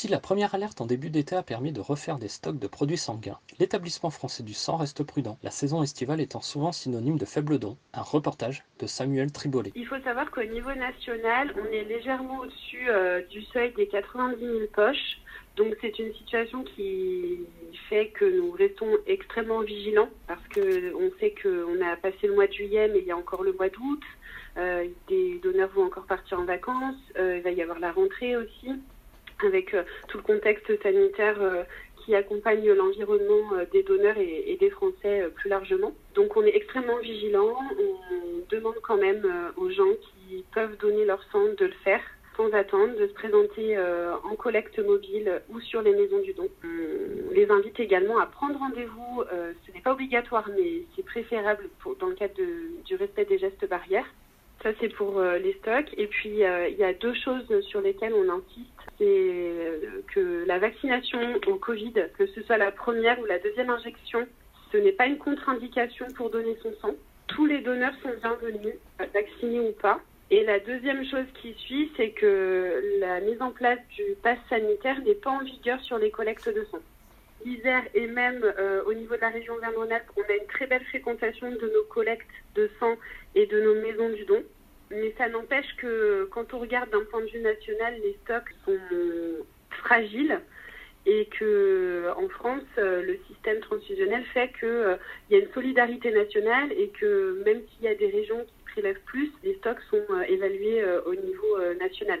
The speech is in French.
Si la première alerte en début d'été a permis de refaire des stocks de produits sanguins, l'établissement français du sang reste prudent, la saison estivale étant souvent synonyme de faible don. Un reportage de Samuel Tribolet. Il faut savoir qu'au niveau national, on est légèrement au-dessus euh, du seuil des 90 000 poches. Donc c'est une situation qui fait que nous restons extrêmement vigilants parce que on sait qu'on a passé le mois de juillet, mais il y a encore le mois d'août. Euh, des donneurs vont encore partir en vacances. Euh, il va y avoir la rentrée aussi, avec euh, tout le contexte sanitaire euh, qui accompagne l'environnement euh, des donneurs et, des Français plus largement. Donc on est extrêmement vigilants. On demande quand même aux gens qui peuvent donner leur sang de le faire sans attendre, de se présenter en collecte mobile ou sur les maisons du don. On les invite également à prendre rendez-vous. ce n'est pas obligatoire, mais c'est préférable dans le cadre du respect des gestes barrières. Ça, c'est pour les stocks. Et puis, il y a deux choses sur lesquelles on insiste. C'est que la vaccination au Covid, que ce soit la première ou la deuxième injection, ce n'est pas une contre-indication pour donner son sang. Tous les donneurs sont bienvenus, euh, vaccinés ou pas. Et la deuxième chose qui suit, c'est que la mise en place du pass sanitaire n'est pas en vigueur sur les collectes de sang. L'Isère et même euh, au niveau de la région Auvergne-Rhône-Alpes, on a une très belle fréquentation de nos collectes de sang et de nos maisons du don. Mais ça n'empêche que quand on regarde d'un point de vue national, les stocks sont fragiles et que en France, euh, le système transfusionnel fait qu'il y a une solidarité nationale et que même s'il y a des régions qui prélèvent plus, les stocks sont euh, évalués euh, au niveau euh, national.